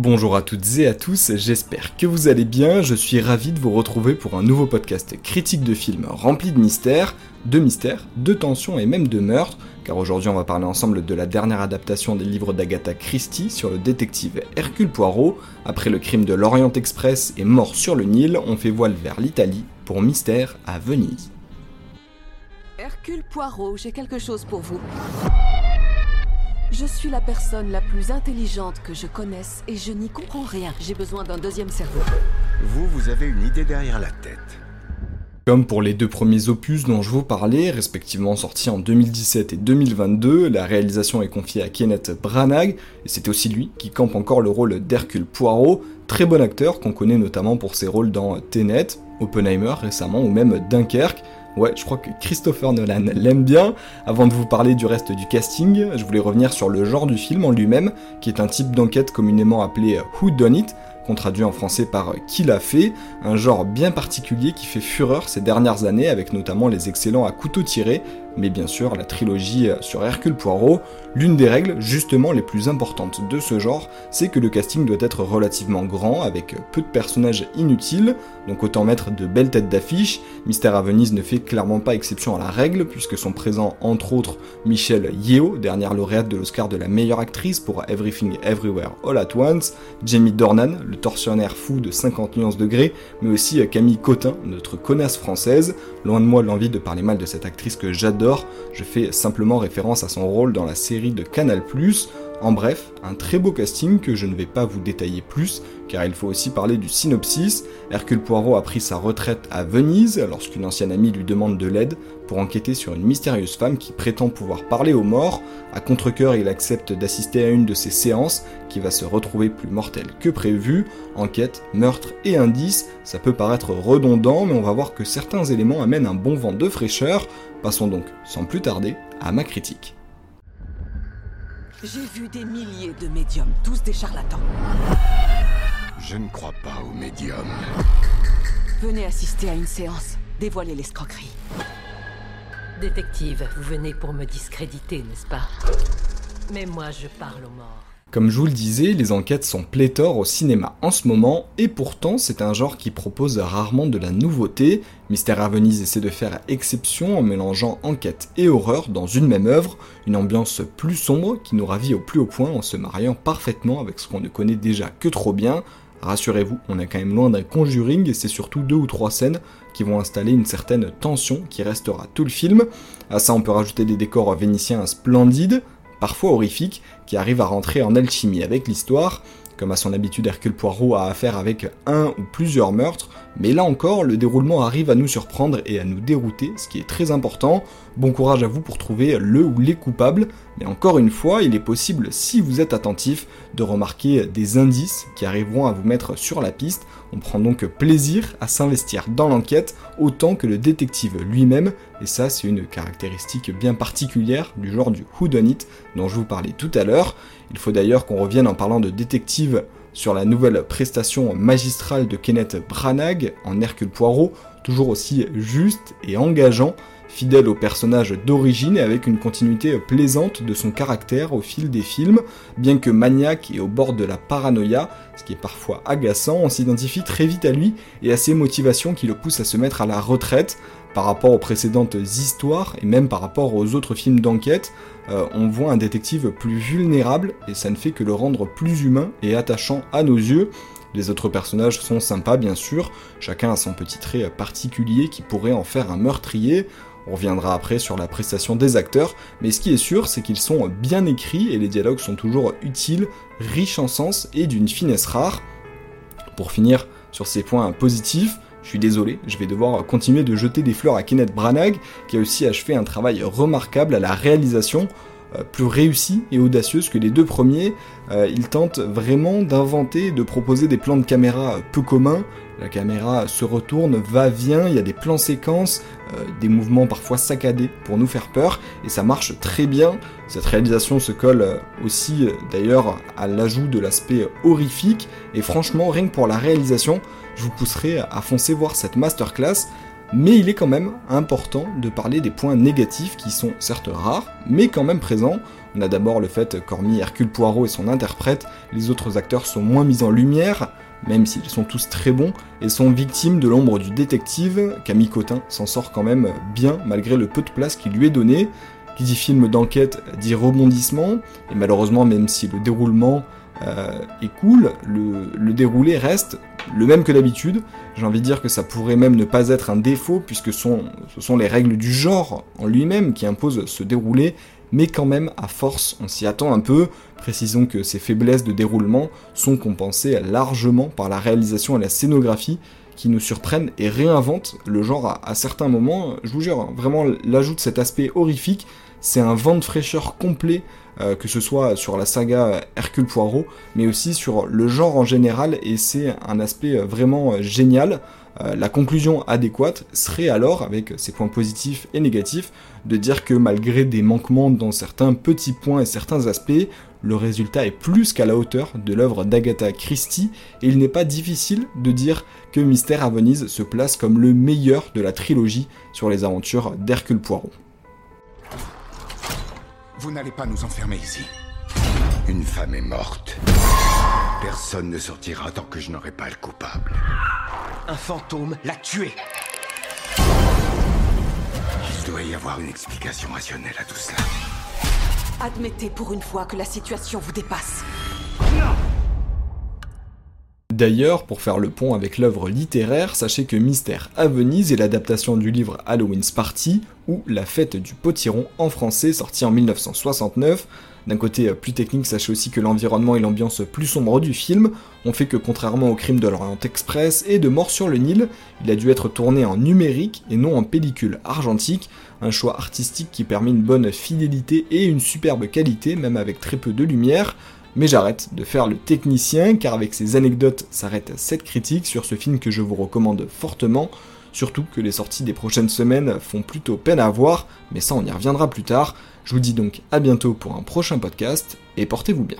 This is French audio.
Bonjour à toutes et à tous, j'espère que vous allez bien, je suis ravi de vous retrouver pour un nouveau podcast critique de films rempli de mystères, de mystères, de tensions et même de meurtres, car aujourd'hui on va parler ensemble de la dernière adaptation des livres d'Agatha Christie sur le détective Hercule Poirot. Après le crime de l'Orient Express et mort sur le Nil, on fait voile vers l'Italie pour Mystère à Venise. Hercule Poirot, j'ai quelque chose pour vous. Je suis la personne la plus intelligente que je connaisse et je n'y comprends rien. J'ai besoin d'un deuxième cerveau. Vous, vous avez une idée derrière la tête. Comme pour les deux premiers opus dont je vous parlais, respectivement sortis en 2017 et 2022, la réalisation est confiée à Kenneth Branagh, et c'est aussi lui qui campe encore le rôle d'Hercule Poirot, très bon acteur qu'on connaît notamment pour ses rôles dans Tenet, Oppenheimer récemment ou même Dunkerque, Ouais, je crois que Christopher Nolan l'aime bien. Avant de vous parler du reste du casting, je voulais revenir sur le genre du film en lui-même, qui est un type d'enquête communément appelé Who Done It, qu'on traduit en français par Qui l'a fait, un genre bien particulier qui fait fureur ces dernières années avec notamment les excellents à couteau tiré, mais bien sûr la trilogie sur Hercule Poirot. L'une des règles justement les plus importantes de ce genre, c'est que le casting doit être relativement grand avec peu de personnages inutiles, donc autant mettre de belles têtes d'affiche. Mystère à Venise ne fait clairement pas exception à la règle puisque sont présents entre autres Michelle Yeoh, dernière lauréate de l'Oscar de la meilleure actrice pour Everything Everywhere All at Once, Jamie Dornan, le tortionnaire fou de 50 nuances degrés, mais aussi Camille Cotin, notre connasse française. Loin de moi l'envie de parler mal de cette actrice que j'adore, je fais simplement référence à son rôle dans la série de Canal+, en bref, un très beau casting que je ne vais pas vous détailler plus, car il faut aussi parler du synopsis. Hercule Poirot a pris sa retraite à Venise lorsqu'une ancienne amie lui demande de l'aide pour enquêter sur une mystérieuse femme qui prétend pouvoir parler aux morts. À contre-coeur, il accepte d'assister à une de ces séances qui va se retrouver plus mortelle que prévu. Enquête, meurtre et indices, ça peut paraître redondant, mais on va voir que certains éléments amènent un bon vent de fraîcheur. Passons donc, sans plus tarder, à ma critique. J'ai vu des milliers de médiums, tous des charlatans. Je ne crois pas aux médiums. Venez assister à une séance, dévoiler l'escroquerie. Détective, vous venez pour me discréditer, n'est-ce pas? Mais moi, je parle aux morts. Comme je vous le disais, les enquêtes sont pléthores au cinéma en ce moment, et pourtant c'est un genre qui propose rarement de la nouveauté. Mystère à Venise essaie de faire exception en mélangeant enquête et horreur dans une même œuvre, une ambiance plus sombre qui nous ravit au plus haut point en se mariant parfaitement avec ce qu'on ne connaît déjà que trop bien. Rassurez-vous, on est quand même loin d'un conjuring et c'est surtout deux ou trois scènes qui vont installer une certaine tension qui restera tout le film. À ça on peut rajouter des décors vénitiens splendides, parfois horrifiques, qui arrivent à rentrer en alchimie avec l'histoire. Comme à son habitude, Hercule Poirot a affaire avec un ou plusieurs meurtres, mais là encore, le déroulement arrive à nous surprendre et à nous dérouter, ce qui est très important. Bon courage à vous pour trouver le ou les coupables, mais encore une fois, il est possible, si vous êtes attentif, de remarquer des indices qui arriveront à vous mettre sur la piste. On prend donc plaisir à s'investir dans l'enquête autant que le détective lui-même, et ça c'est une caractéristique bien particulière du genre du whodunit dont je vous parlais tout à l'heure. Il faut d'ailleurs qu'on revienne en parlant de détective sur la nouvelle prestation magistrale de Kenneth Branagh en Hercule Poirot, toujours aussi juste et engageant, fidèle au personnage d'origine et avec une continuité plaisante de son caractère au fil des films, bien que maniaque et au bord de la paranoïa, ce qui est parfois agaçant, on s'identifie très vite à lui et à ses motivations qui le poussent à se mettre à la retraite, par rapport aux précédentes histoires et même par rapport aux autres films d'enquête, euh, on voit un détective plus vulnérable et ça ne fait que le rendre plus humain et attachant à nos yeux. Les autres personnages sont sympas bien sûr, chacun a son petit trait particulier qui pourrait en faire un meurtrier. On reviendra après sur la prestation des acteurs, mais ce qui est sûr, c'est qu'ils sont bien écrits et les dialogues sont toujours utiles, riches en sens et d'une finesse rare. Pour finir sur ces points positifs, je suis désolé, je vais devoir continuer de jeter des fleurs à Kenneth Branagh, qui a aussi achevé un travail remarquable à la réalisation, plus réussie et audacieuse que les deux premiers. Euh, il tente vraiment d'inventer, de proposer des plans de caméra peu communs. La caméra se retourne, va, vient, il y a des plans séquences, euh, des mouvements parfois saccadés pour nous faire peur, et ça marche très bien. Cette réalisation se colle aussi d'ailleurs à l'ajout de l'aspect horrifique, et franchement, rien que pour la réalisation, je vous pousserai à foncer voir cette masterclass. Mais il est quand même important de parler des points négatifs qui sont certes rares, mais quand même présents. On a d'abord le fait qu'hormis Hercule Poirot et son interprète, les autres acteurs sont moins mis en lumière, même s'ils sont tous très bons, et sont victimes de l'ombre du détective, Camille Cotin s'en sort quand même bien malgré le peu de place qui lui est donné. Qui dit film d'enquête dit rebondissement, et malheureusement même si le déroulement euh, est cool, le, le déroulé reste le même que d'habitude. J'ai envie de dire que ça pourrait même ne pas être un défaut, puisque ce sont les règles du genre en lui-même qui imposent ce déroulé, mais quand même, à force, on s'y attend un peu. Précisons que ces faiblesses de déroulement sont compensées largement par la réalisation et la scénographie qui nous surprennent et réinventent le genre à, certains moments. Je vous jure, hein, vraiment, l'ajout de cet aspect horrifique, c'est un vent de fraîcheur complet euh, que ce soit sur la saga Hercule Poirot, mais aussi sur le genre en général, et c'est un aspect vraiment euh, génial. Euh, la conclusion adéquate serait alors, avec ses points positifs et négatifs, de dire que malgré des manquements dans certains petits points et certains aspects, le résultat est plus qu'à la hauteur de l'œuvre d'Agatha Christie, et il n'est pas difficile de dire que Mystère à Venise se place comme le meilleur de la trilogie sur les aventures d'Hercule Poirot. Vous n'allez pas nous enfermer ici. Une femme est morte. Personne ne sortira tant que je n'aurai pas le coupable. Un fantôme l'a tué. Il doit y avoir une explication rationnelle à tout cela. Admettez pour une fois que la situation vous dépasse. D'ailleurs, pour faire le pont avec l'œuvre littéraire, sachez que Mystère à Venise est l'adaptation du livre Halloween's Party, ou La fête du potiron en français, sorti en 1969. D'un côté euh, plus technique, sachez aussi que l'environnement et l'ambiance plus sombre du film ont fait que contrairement au crime de l'Orient Express et de Mort sur le Nil, il a dû être tourné en numérique et non en pellicule argentique, un choix artistique qui permet une bonne fidélité et une superbe qualité, même avec très peu de lumière. Mais j'arrête de faire le technicien car avec ces anecdotes s'arrête cette critique sur ce film que je vous recommande fortement. Surtout que les sorties des prochaines semaines font plutôt peine à voir, mais ça on y reviendra plus tard. Je vous dis donc à bientôt pour un prochain podcast et portez-vous bien.